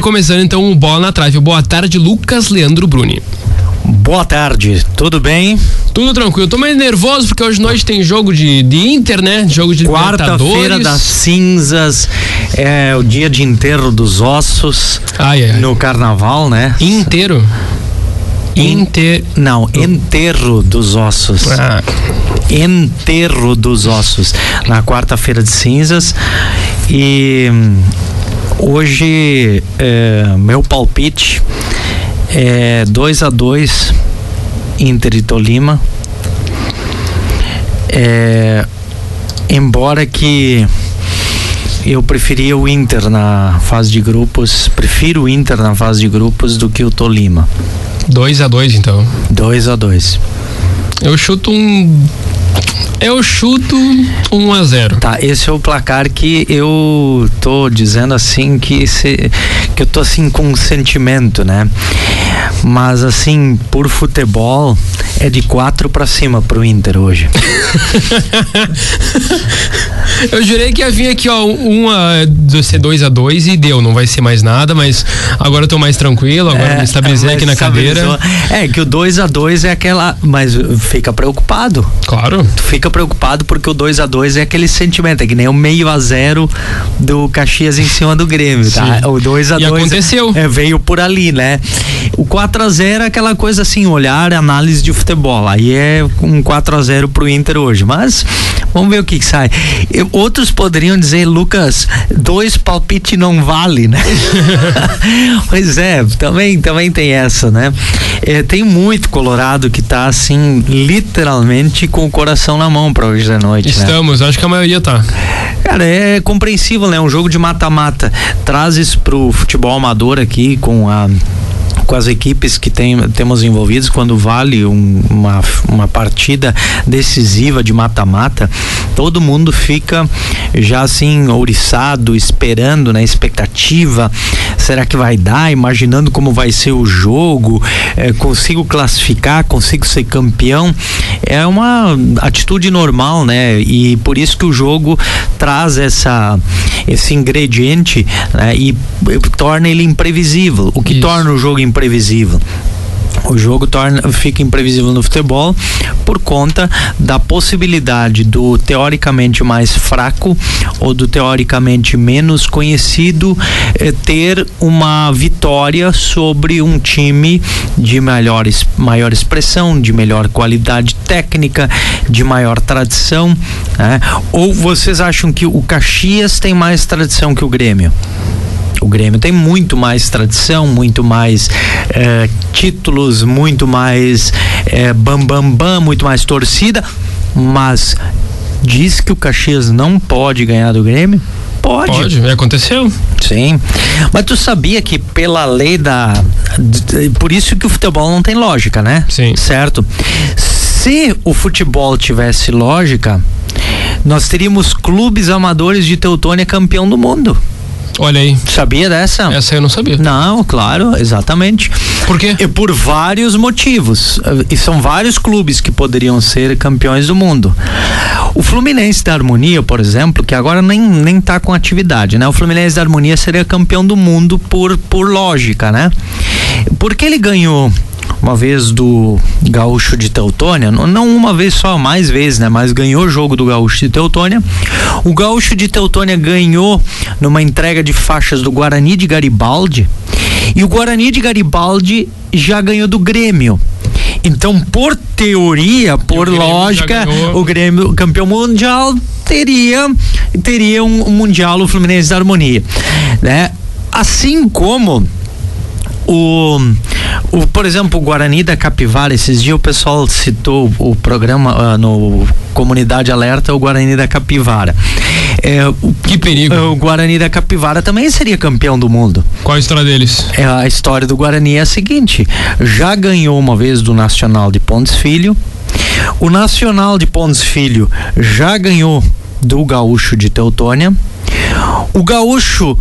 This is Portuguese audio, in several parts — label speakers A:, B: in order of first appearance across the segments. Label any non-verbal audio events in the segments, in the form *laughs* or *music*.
A: Começando então o Bola na Trave. Boa tarde, Lucas Leandro Bruni.
B: Boa tarde, tudo bem?
A: Tudo tranquilo. Tô meio nervoso porque hoje nós tem jogo de, de Inter, né? Jogo de
B: Quarta-feira das cinzas, é o dia de enterro dos ossos
A: ai, ai.
B: no carnaval, né?
A: Inteiro?
B: Inter... Não, enterro dos ossos.
A: Ah.
B: Enterro dos ossos. Na quarta-feira de cinzas. E hoje, é, meu palpite é 2 a 2 Inter e Tolima. É, embora que eu preferia o Inter na fase de grupos, prefiro o Inter na fase de grupos do que o Tolima.
A: 2 a 2 então.
B: 2 a 2
A: Eu chuto um eu chuto 1 um a 0.
B: Tá, esse é o placar que eu tô dizendo assim que se, que eu tô assim com um sentimento, né? Mas assim, por futebol é de 4 para cima pro Inter hoje. *laughs*
A: eu jurei que ia vir aqui, ó, uma ser 2 a 2 e deu, não vai ser mais nada, mas agora eu tô mais tranquilo, agora é, me estabilizei aqui na cadeira.
B: É que o 2 a 2 é aquela, mas fica preocupado.
A: Claro.
B: Tu fica preocupado porque o 2 a 2 é aquele sentimento, é que nem o meio a zero do Caxias em cima do Grêmio, tá?
A: Sim.
B: O 2 a 2
A: aconteceu.
B: É, veio por ali, né? O 4 a 0 é aquela coisa assim, olhar análise de futebol. Aí é um 4 a 0 pro Inter hoje, mas vamos ver o que, que sai. Eu, outros poderiam dizer, Lucas, dois palpite não vale, né? *laughs* pois é, também também tem essa, né? É, tem muito colorado que tá assim, literalmente com o coração na mão para hoje da noite.
A: Estamos,
B: né?
A: acho que a maioria tá.
B: Cara, é compreensível, né? Um jogo de mata-mata. Traz isso pro futebol amador aqui com a com as equipes que tem, temos envolvidos, quando vale um, uma, uma partida decisiva de mata-mata, todo mundo fica já assim ouriçado, esperando, né? Expectativa, será que vai dar? Imaginando como vai ser o jogo, é, consigo classificar, consigo ser campeão. É uma atitude normal, né? E por isso que o jogo traz essa, esse ingrediente né? e torna ele imprevisível. O que isso. torna o jogo imprevisível. O jogo torna, fica imprevisível no futebol por conta da possibilidade do teoricamente mais fraco ou do teoricamente menos conhecido eh, ter uma vitória sobre um time de maior, maior expressão, de melhor qualidade técnica, de maior tradição. Né? Ou vocês acham que o Caxias tem mais tradição que o Grêmio? O Grêmio tem muito mais tradição, muito mais é, títulos, muito mais é, bam, bam, bam, muito mais torcida, mas diz que o Caxias não pode ganhar do Grêmio? Pode.
A: Pode, aconteceu.
B: Sim. Mas tu sabia que pela lei da. Por isso que o futebol não tem lógica, né?
A: Sim.
B: Certo? Se o futebol tivesse lógica, nós teríamos clubes amadores de Teutônia campeão do mundo.
A: Olha aí.
B: Sabia dessa?
A: Essa eu não sabia.
B: Não, claro, exatamente.
A: Por quê?
B: E por vários motivos. E são vários clubes que poderiam ser campeões do mundo. O Fluminense da Harmonia, por exemplo, que agora nem, nem tá com atividade, né? O Fluminense da Harmonia seria campeão do mundo por, por lógica, né? Porque ele ganhou uma vez do Gaúcho de Teutônia, não uma vez só, mais vezes, né? Mas ganhou o jogo do Gaúcho de Teutônia. O Gaúcho de Teutônia ganhou numa entrega de faixas do Guarani de Garibaldi. E o Guarani de Garibaldi já ganhou do Grêmio. Então, por teoria, por lógica, o Grêmio campeão mundial teria teria um, um mundial o Fluminense da Harmonia, né? Assim como o, o, por exemplo, o Guarani da Capivara, esses dias o pessoal citou o programa uh, no Comunidade Alerta, o Guarani da Capivara.
A: É, o, que perigo.
B: O Guarani da Capivara também seria campeão do mundo.
A: Qual a história deles?
B: É, a história do Guarani é a seguinte: já ganhou uma vez do Nacional de Pontes Filho. O Nacional de Pontes Filho já ganhou do Gaúcho de Teutônia. O Gaúcho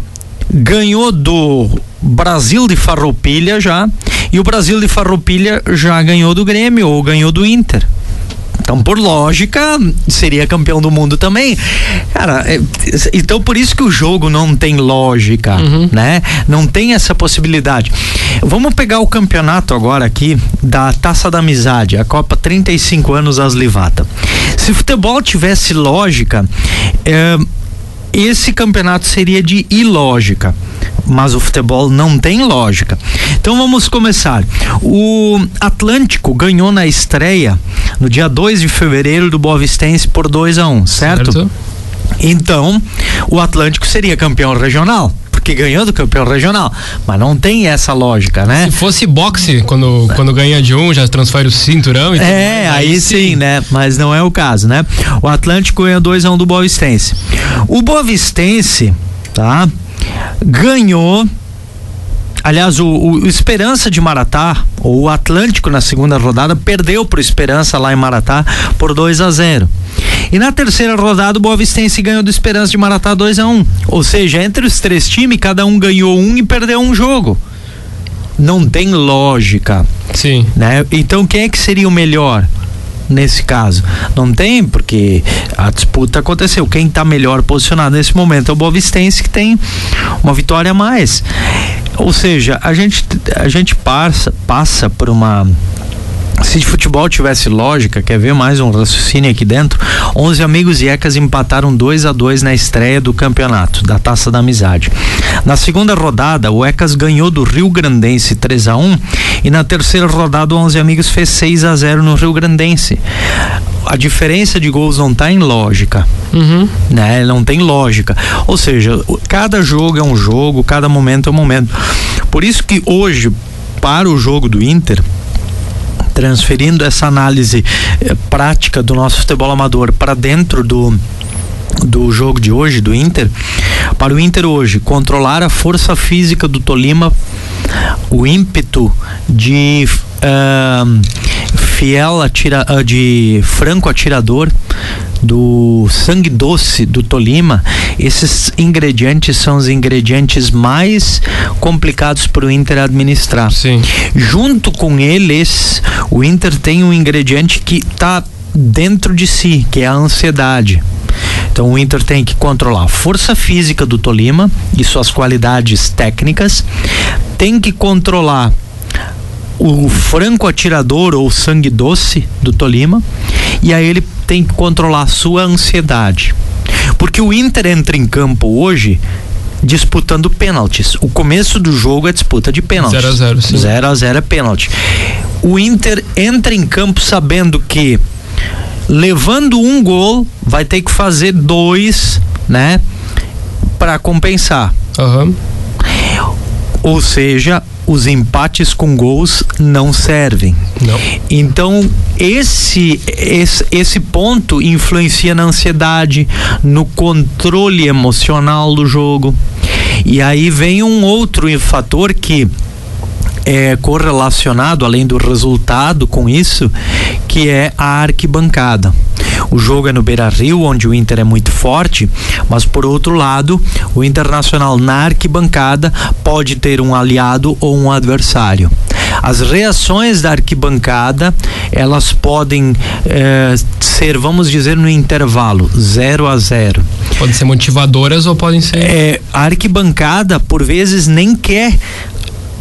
B: ganhou do Brasil de Farroupilha já e o Brasil de Farroupilha já ganhou do Grêmio ou ganhou do Inter. Então, por lógica, seria campeão do mundo também. Cara, é, então por isso que o jogo não tem lógica, uhum. né? Não tem essa possibilidade. Vamos pegar o campeonato agora aqui da Taça da Amizade, a Copa 35 anos Aslivata. Se futebol tivesse lógica, é, esse campeonato seria de ilógica mas o futebol não tem lógica. Então vamos começar. O Atlântico ganhou na estreia no dia 2 de fevereiro do Boa Vistense por 2 a 1 um, certo? certo? Então, o Atlântico seria campeão regional porque ganhou do campeão regional. Mas não tem essa lógica, né?
A: Se fosse boxe, quando, quando ganha de um, já transfere o cinturão.
B: E é, aí, aí sim, sim, né? Mas não é o caso, né? O Atlântico ganhou 2 a 1 um do Boa Vistense. O Boa Vistense, tá? Ganhou Aliás, o, o, Esperança de Maratá, ou o Atlântico na segunda rodada, perdeu para o Esperança lá em Maratá por 2 a 0. E na terceira rodada, o Boa Vistense ganhou do Esperança de Maratá 2 a 1. Ou seja, entre os três times, cada um ganhou um e perdeu um jogo. Não tem lógica.
A: Sim.
B: Né? Então, quem é que seria o melhor? Nesse caso. Não tem, porque a disputa aconteceu. Quem está melhor posicionado nesse momento é o Boavistense, que tem uma vitória a mais. Ou seja, a gente, a gente passa, passa por uma se de futebol tivesse lógica, quer ver mais um raciocínio aqui dentro? 11 amigos e Ecas empataram 2 a 2 na estreia do campeonato da Taça da Amizade. Na segunda rodada, o Ecas ganhou do Rio Grandense 3 a 1 e na terceira rodada o 11 amigos fez 6 a 0 no Rio Grandense. A diferença de gols não está em lógica, uhum. né? Não tem lógica. Ou seja, cada jogo é um jogo, cada momento é um momento. Por isso que hoje para o jogo do Inter transferindo essa análise eh, prática do nosso futebol amador para dentro do do jogo de hoje do Inter para o Inter hoje controlar a força física do Tolima o ímpeto de uh, fiel atira, uh, de franco atirador do sangue doce do Tolima, esses ingredientes são os ingredientes mais complicados para o Inter administrar.
A: Sim.
B: Junto com eles, o Inter tem um ingrediente que está dentro de si, que é a ansiedade. Então o Inter tem que controlar a força física do Tolima e suas qualidades técnicas, tem que controlar o franco atirador ou sangue doce do Tolima e aí ele tem que controlar a sua ansiedade. Porque o Inter entra em campo hoje disputando pênaltis. O começo do jogo é disputa de pênaltis.
A: 0 a 0 sim.
B: 0 a 0 é pênalti. O Inter entra em campo sabendo que levando um gol vai ter que fazer dois, né, para compensar.
A: Uhum.
B: Ou seja, os empates com gols não servem.
A: Não.
B: Então, esse, esse, esse ponto influencia na ansiedade, no controle emocional do jogo. E aí vem um outro fator que é correlacionado, além do resultado com isso, que é a arquibancada. O jogo é no Beira Rio, onde o Inter é muito forte, mas por outro lado, o Internacional na arquibancada pode ter um aliado ou um adversário. As reações da arquibancada elas podem eh, ser, vamos dizer, no intervalo 0 a 0.
A: Podem ser motivadoras ou podem ser.
B: É, a arquibancada, por vezes, nem quer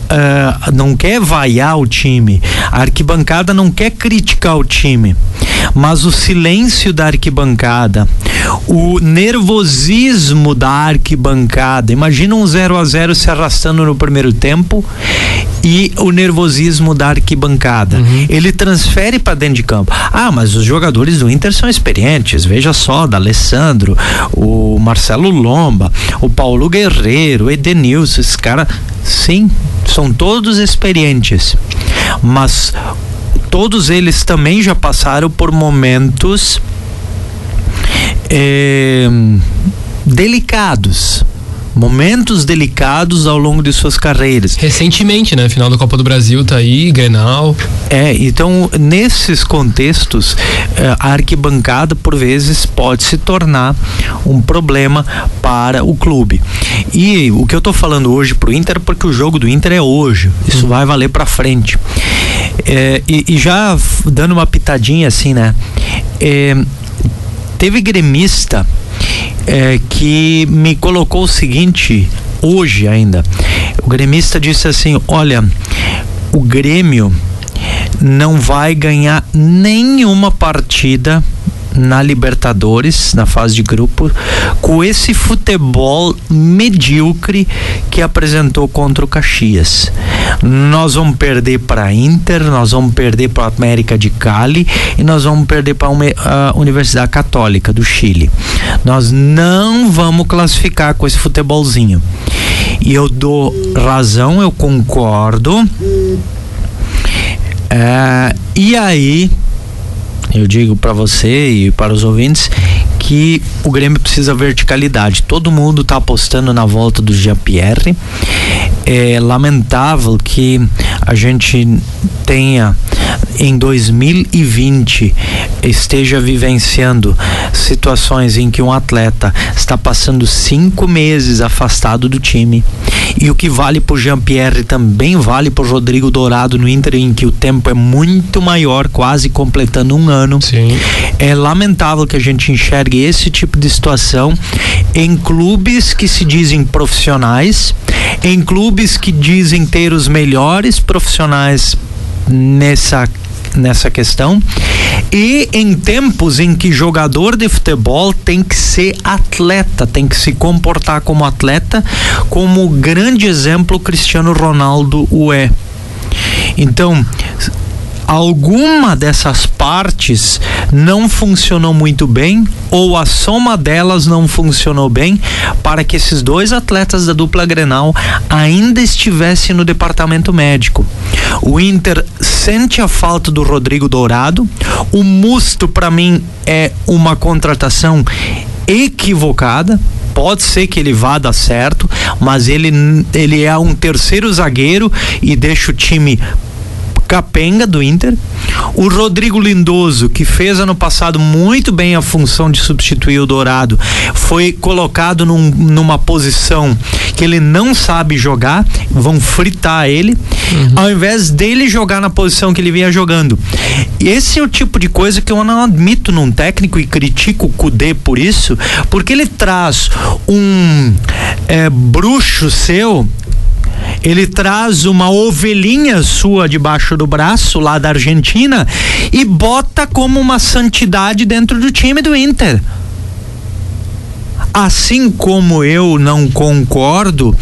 B: Uh, não quer vaiar o time, a arquibancada não quer criticar o time, mas o silêncio da arquibancada, o nervosismo da arquibancada. Imagina um 0 a 0 se arrastando no primeiro tempo e o nervosismo da arquibancada. Uhum. Ele transfere para dentro de campo. Ah, mas os jogadores do Inter são experientes. Veja só, da Alessandro, o Marcelo Lomba, o Paulo Guerreiro, o Edenilson, esse cara sim, são todos experientes, mas todos eles também já passaram por momentos é, delicados momentos delicados ao longo de suas carreiras.
A: Recentemente, né? Final da Copa do Brasil tá aí, Grenal.
B: É, então nesses contextos, eh, a arquibancada por vezes pode se tornar um problema para o clube. E o que eu tô falando hoje pro Inter, porque o jogo do Inter é hoje. Isso hum. vai valer para frente. É, e, e, já dando uma pitadinha assim, né? É, teve gremista é, que me colocou o seguinte, hoje ainda. O gremista disse assim: Olha, o Grêmio não vai ganhar nenhuma partida na Libertadores, na fase de grupo, com esse futebol medíocre que apresentou contra o Caxias. Nós vamos perder para Inter, nós vamos perder para América de Cali e nós vamos perder para a Universidade Católica do Chile. Nós não vamos classificar com esse futebolzinho. E eu dou razão, eu concordo. É, e aí eu digo para você e para os ouvintes que o Grêmio precisa verticalidade. Todo mundo está apostando na volta do Jean-Pierre. É lamentável que a gente tenha em 2020 esteja vivenciando situações em que um atleta está passando cinco meses afastado do time e o que vale para o Jean-Pierre também vale para o Rodrigo Dourado no Inter, em que o tempo é muito maior, quase completando um ano.
A: Sim.
B: É lamentável que a gente enxergue esse tipo de situação em clubes que se dizem profissionais, em clubes que dizem ter os melhores profissionais nessa nessa questão. E em tempos em que jogador de futebol tem que ser atleta, tem que se comportar como atleta, como grande exemplo Cristiano Ronaldo o é. Então, alguma dessas partes não funcionou muito bem ou a soma delas não funcionou bem para que esses dois atletas da dupla Grenal ainda estivessem no departamento médico. O Inter sente a falta do Rodrigo Dourado. O Musto para mim é uma contratação equivocada. Pode ser que ele vá dar certo, mas ele, ele é um terceiro zagueiro e deixa o time capenga do Inter. O Rodrigo Lindoso, que fez ano passado muito bem a função de substituir o Dourado, foi colocado num, numa posição que ele não sabe jogar, vão fritar ele, uhum. ao invés dele jogar na posição que ele vinha jogando. Esse é o tipo de coisa que eu não admito num técnico e critico o Cudê por isso, porque ele traz um é, bruxo seu ele traz uma ovelhinha sua debaixo do braço lá da Argentina e bota como uma santidade dentro do time do Inter. Assim como eu não concordo,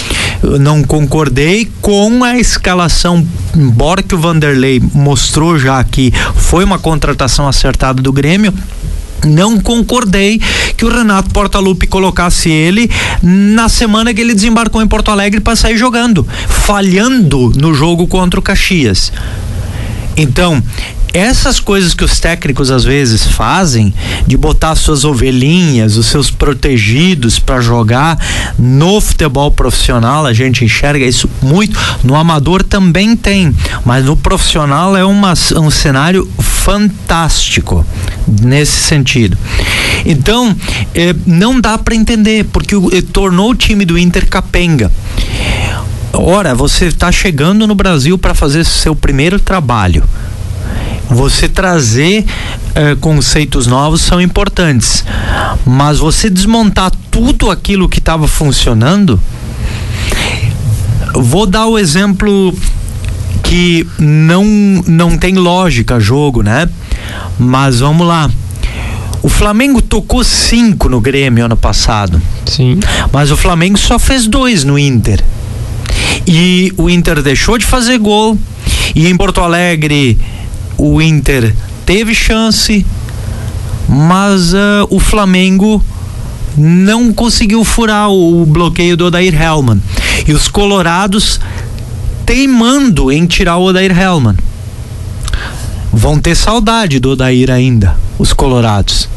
B: não concordei com a escalação, embora que o Vanderlei mostrou já que foi uma contratação acertada do Grêmio, não concordei que o Renato Portaluppi colocasse ele na semana que ele desembarcou em Porto Alegre para sair jogando, falhando no jogo contra o Caxias. Então, essas coisas que os técnicos às vezes fazem de botar suas ovelhinhas, os seus protegidos para jogar no futebol profissional, a gente enxerga isso muito. No amador também tem, mas no profissional é uma, um cenário fantástico nesse sentido. Então, eh, não dá para entender, porque eh, tornou o time do Inter capenga. Ora, você está chegando no Brasil para fazer seu primeiro trabalho você trazer eh, conceitos novos são importantes, mas você desmontar tudo aquilo que estava funcionando. Vou dar o exemplo que não não tem lógica jogo, né? Mas vamos lá. O Flamengo tocou cinco no Grêmio ano passado.
A: Sim.
B: Mas o Flamengo só fez dois no Inter. E o Inter deixou de fazer gol. E em Porto Alegre o Inter teve chance, mas uh, o Flamengo não conseguiu furar o bloqueio do Odair Hellman. E os colorados teimando em tirar o Odair Hellman. Vão ter saudade do Odair ainda, os colorados.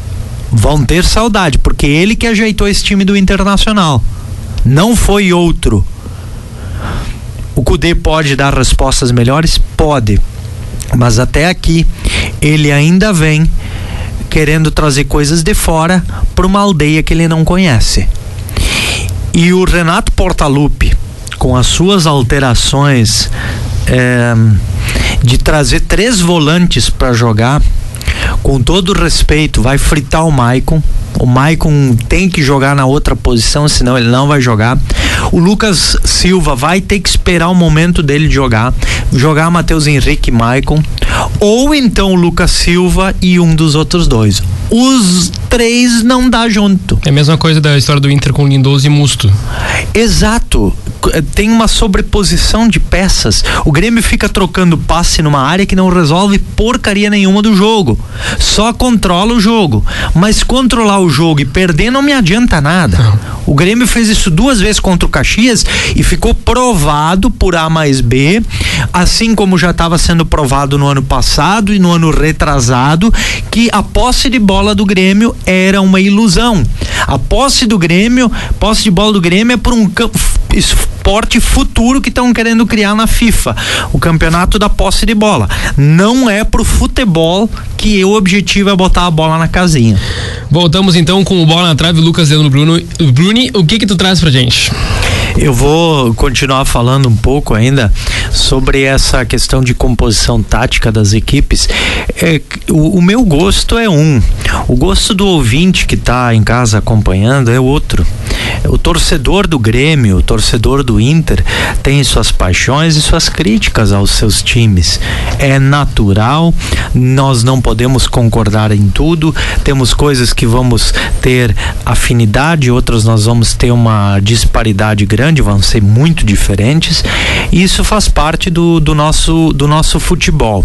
B: Vão ter saudade, porque ele que ajeitou esse time do Internacional. Não foi outro. O Cudê pode dar respostas melhores? Pode. Mas até aqui ele ainda vem querendo trazer coisas de fora para uma aldeia que ele não conhece. E o Renato Portaluppi, com as suas alterações é, de trazer três volantes para jogar, com todo respeito, vai fritar o Maicon. O Maicon tem que jogar na outra posição, senão ele não vai jogar. O Lucas Silva vai ter que esperar o momento dele de jogar. Jogar Matheus Henrique e Maicon. Ou então o Lucas Silva e um dos outros dois. Os três não dá junto.
A: É a mesma coisa da história do Inter com Lindoso e Musto.
B: Exato. Tem uma sobreposição de peças. O Grêmio fica trocando passe numa área que não resolve porcaria nenhuma do jogo. Só controla o jogo. Mas controlar o jogo e perder não me adianta nada. O Grêmio fez isso duas vezes contra o Caxias e ficou provado por A mais B, assim como já estava sendo provado no ano passado e no ano retrasado, que a posse de bola do Grêmio era uma ilusão. A posse do Grêmio, posse de bola do Grêmio é por um esporte futuro que estão querendo criar na FIFA, o campeonato da posse de bola. Não é pro futebol que o objetivo é botar a bola na casinha.
A: Voltamos então com o bola na trave, Lucas Leandro Bruno. Bruni, o que que tu traz pra gente?
B: Eu vou continuar falando um pouco ainda sobre essa questão de composição tática das equipes. É, o, o, meu gosto é um, o gosto do ouvinte que está em casa acompanhando é outro. O torcedor do Grêmio, o torcedor do Inter, tem suas paixões e suas críticas aos seus times. É natural, nós não podemos concordar em tudo, temos coisas que vamos ter afinidade, outras nós vamos ter uma disparidade grande grande, vão ser muito diferentes. E isso faz parte do, do, nosso, do nosso futebol.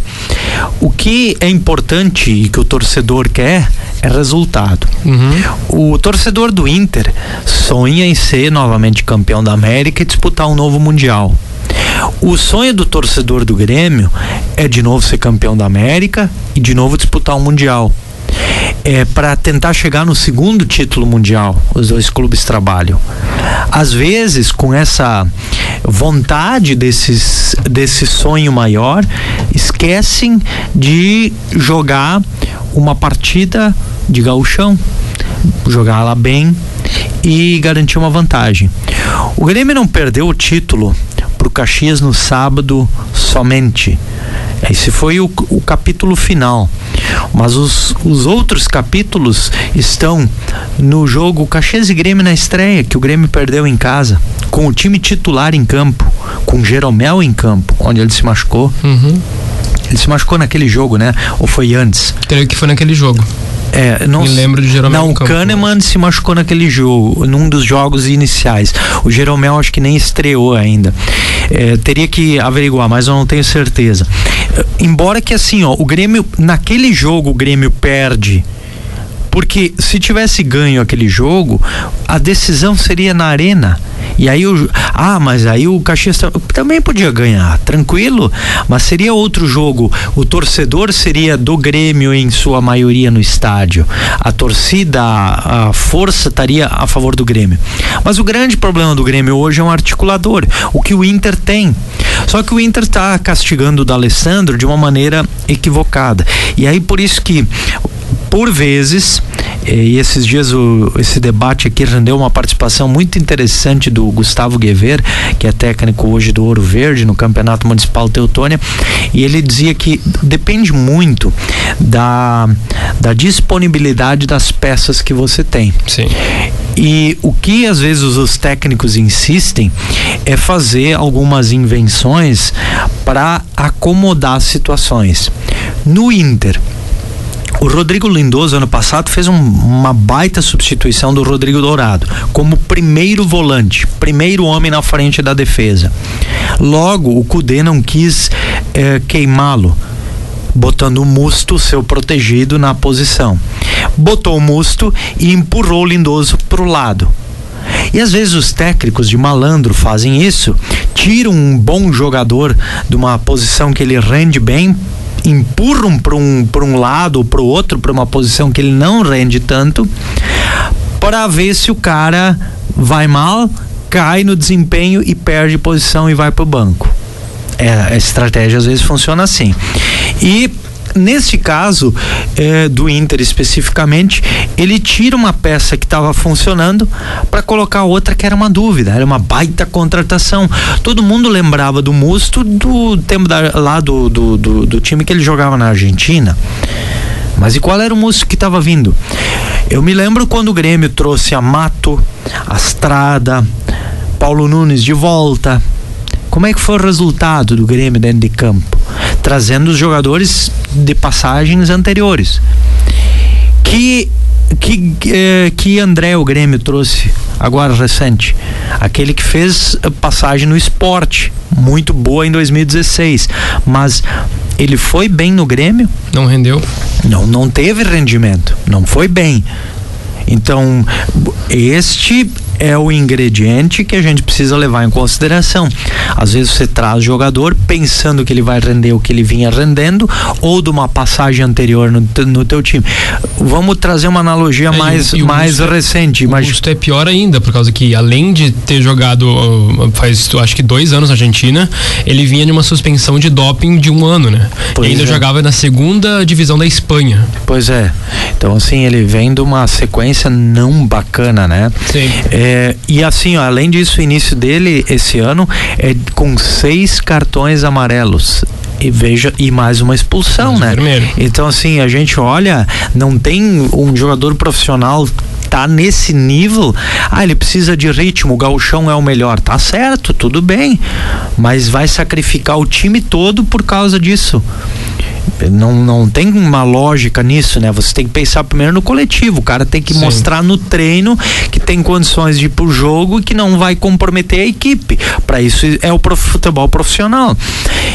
B: O que é importante e que o torcedor quer é resultado. Uhum. O torcedor do Inter sonha em ser novamente campeão da América e disputar um novo Mundial. O sonho do torcedor do Grêmio é de novo ser campeão da América e de novo disputar um Mundial é, para tentar chegar no segundo título mundial. Os dois clubes trabalham. Às vezes, com essa vontade desses, desse sonho maior, esquecem de jogar uma partida de gauchão, jogar lá bem e garantir uma vantagem. O Grêmio não perdeu o título para o Caxias no sábado somente. Esse foi o, o capítulo final. Mas os, os outros capítulos estão no jogo Caxias e Grêmio na estreia, que o Grêmio perdeu em casa, com o time titular em campo, com Jeromel em campo, onde ele se machucou. Uhum. Ele se machucou naquele jogo, né? Ou foi antes?
A: Creio que foi naquele jogo.
B: É, não,
A: Me lembro de Jeromel.
B: Não, o Kahneman se machucou naquele jogo, num dos jogos iniciais. O Jeromel acho que nem estreou ainda. É, teria que averiguar, mas eu não tenho certeza. É, embora que assim, ó, o Grêmio, naquele jogo, o Grêmio perde. Porque se tivesse ganho aquele jogo, a decisão seria na arena. E aí o. Ah, mas aí o Caxias também podia ganhar, tranquilo. Mas seria outro jogo. O torcedor seria do Grêmio em sua maioria no estádio. A torcida, a força estaria a favor do Grêmio. Mas o grande problema do Grêmio hoje é um articulador. O que o Inter tem. Só que o Inter está castigando o D'Alessandro de uma maneira equivocada. E aí por isso que por vezes e esses dias o, esse debate aqui rendeu uma participação muito interessante do Gustavo Guever, que é técnico hoje do Ouro Verde no Campeonato Municipal Teutônia, e ele dizia que depende muito da, da disponibilidade das peças que você tem.
A: Sim.
B: E o que às vezes os técnicos insistem é fazer algumas invenções para acomodar situações. No Inter, o Rodrigo Lindoso, ano passado, fez um, uma baita substituição do Rodrigo Dourado, como primeiro volante, primeiro homem na frente da defesa. Logo, o Cudê não quis eh, queimá-lo botando o Musto, seu protegido, na posição. Botou o Musto e empurrou o Lindoso para o lado. E às vezes os técnicos de malandro fazem isso, tiram um bom jogador de uma posição que ele rende bem empurram para um, um lado ou para o outro, para uma posição que ele não rende tanto, para ver se o cara vai mal, cai no desempenho e perde posição e vai para o banco. É, a estratégia às vezes funciona assim. E nesse caso é, do Inter especificamente, ele tira uma peça que estava funcionando para colocar outra que era uma dúvida, era uma baita contratação. Todo mundo lembrava do Musto do tempo da, lá do, do, do, do time que ele jogava na Argentina. Mas e qual era o Musto que estava vindo? Eu me lembro quando o Grêmio trouxe a Mato, a Estrada, Paulo Nunes de volta. Como é que foi o resultado do Grêmio dentro de campo? Trazendo os jogadores de passagens anteriores. Que que, eh, que André o Grêmio trouxe agora recente? Aquele que fez passagem no esporte, muito boa em 2016, mas ele foi bem no Grêmio?
A: Não rendeu?
B: Não, não teve rendimento, não foi bem. Então, este é o ingrediente que a gente precisa levar em consideração. Às vezes você traz jogador pensando que ele vai render o que ele vinha rendendo ou de uma passagem anterior no, no teu time. Vamos trazer uma analogia é, mais, e, e mais recente.
A: O custo é pior ainda, por causa que além de ter jogado faz acho que dois anos na Argentina, ele vinha de uma suspensão de doping de um ano, né? Pois e ainda é. jogava na segunda divisão da Espanha.
B: Pois é. Então assim, ele vem de uma sequência não bacana, né?
A: Sim.
B: É, é, e assim, ó, além disso, o início dele esse ano é com seis cartões amarelos e veja e mais uma expulsão, né?
A: Primeiro.
B: Então assim, a gente olha, não tem um jogador profissional tá nesse nível, ah, ele precisa de ritmo, o gauchão é o melhor, tá certo, tudo bem, mas vai sacrificar o time todo por causa disso. Não, não tem uma lógica nisso, né? Você tem que pensar primeiro no coletivo. O cara tem que Sim. mostrar no treino que tem condições de ir pro jogo e que não vai comprometer a equipe. Para isso é o futebol profissional.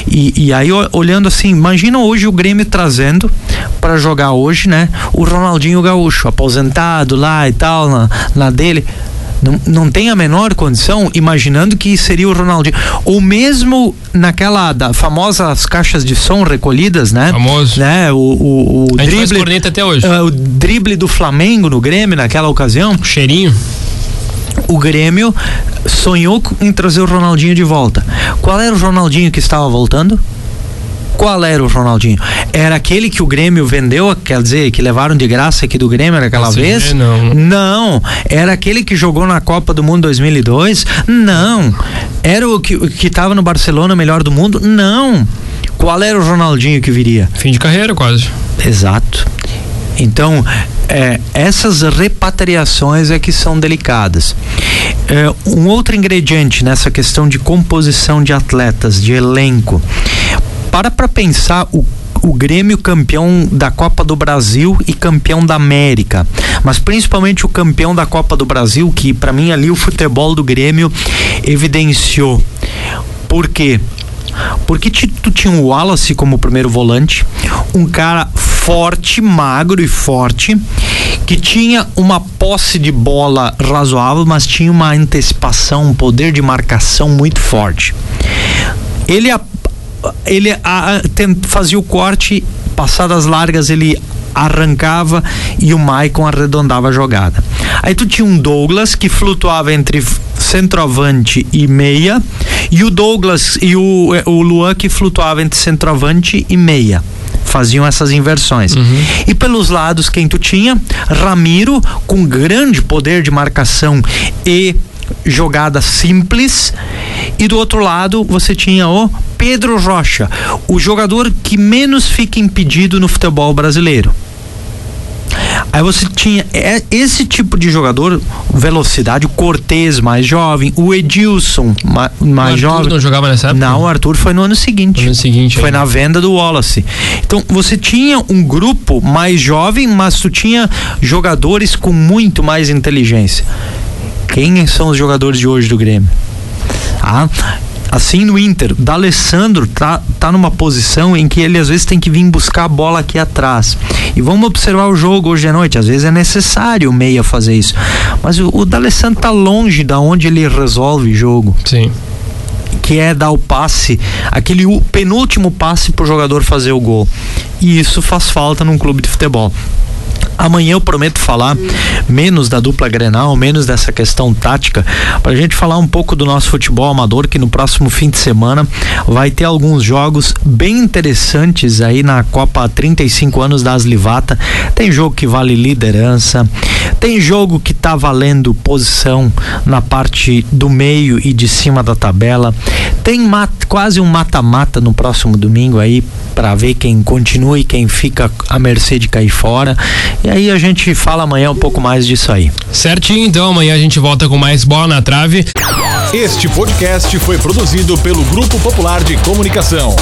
B: E, e aí, olhando assim, imagina hoje o Grêmio trazendo para jogar hoje, né? O Ronaldinho Gaúcho, aposentado lá e tal, na, na dele não, não tem a menor condição, imaginando que seria o Ronaldinho. Ou mesmo naquela da famosas caixas de som recolhidas, né?
A: Famoso.
B: Né? O, o, o
A: a drible. até hoje.
B: Uh, o drible do Flamengo no Grêmio naquela ocasião.
A: O cheirinho
B: o Grêmio sonhou em trazer o Ronaldinho de volta. Qual era o Ronaldinho que estava voltando? Qual era o Ronaldinho? Era aquele que o Grêmio vendeu, quer dizer, que levaram de graça aqui do Grêmio naquela vez?
A: Não.
B: Não. Era aquele que jogou na Copa do Mundo 2002? Não. Era o que que estava no Barcelona melhor do mundo? Não. Qual era o Ronaldinho que viria?
A: Fim de carreira, quase.
B: Exato. Então, é, essas repatriações é que são delicadas. É, um outro ingrediente nessa questão de composição de atletas, de elenco para para pensar o o Grêmio campeão da Copa do Brasil e campeão da América, mas principalmente o campeão da Copa do Brasil, que para mim ali o futebol do Grêmio evidenciou. Por quê? Porque tu tinha o Wallace como primeiro volante, um cara forte, magro e forte, que tinha uma posse de bola razoável, mas tinha uma antecipação, um poder de marcação muito forte. Ele ele a, tem, fazia o corte, passadas largas ele arrancava e o Maicon arredondava a jogada. Aí tu tinha um Douglas que flutuava entre centroavante e meia e o Douglas e o, é, o Luan que flutuava entre centroavante e meia faziam essas inversões. Uhum. E pelos lados, quem tu tinha? Ramiro, com grande poder de marcação e jogada simples e do outro lado você tinha o Pedro Rocha, o jogador que menos fica impedido no futebol brasileiro. Aí você tinha esse tipo de jogador, velocidade, o Cortez mais jovem, o Edilson mais, o jovem.
A: não jogava nessa época?
B: Não, o Arthur foi no ano seguinte.
A: No ano seguinte.
B: Foi aí. na venda do Wallace. Então você tinha um grupo mais jovem, mas tu tinha jogadores com muito mais inteligência. Quem são os jogadores de hoje do Grêmio? Ah, Assim no Inter, o D'Alessandro tá, tá numa posição em que ele às vezes tem que vir buscar a bola aqui atrás. E vamos observar o jogo hoje à noite. Às vezes é necessário o meia fazer isso. Mas o, o D'Alessandro tá longe da onde ele resolve jogo.
A: Sim
B: que é dar o passe, aquele penúltimo passe para o jogador fazer o gol. E isso faz falta num clube de futebol. Amanhã eu prometo falar menos da dupla Grenal, menos dessa questão tática, para a gente falar um pouco do nosso futebol amador, que no próximo fim de semana vai ter alguns jogos bem interessantes aí na Copa 35 anos da Aslivata. Tem jogo que vale liderança, tem jogo que tá valendo posição na parte do meio e de cima da tabela. Tem quase um mata-mata no próximo domingo aí para ver quem continua e quem fica à mercê de cair fora. E aí a gente fala amanhã um pouco mais disso aí.
A: Certinho, então amanhã a gente volta com mais bola na trave.
C: Este podcast foi produzido pelo Grupo Popular de Comunicação.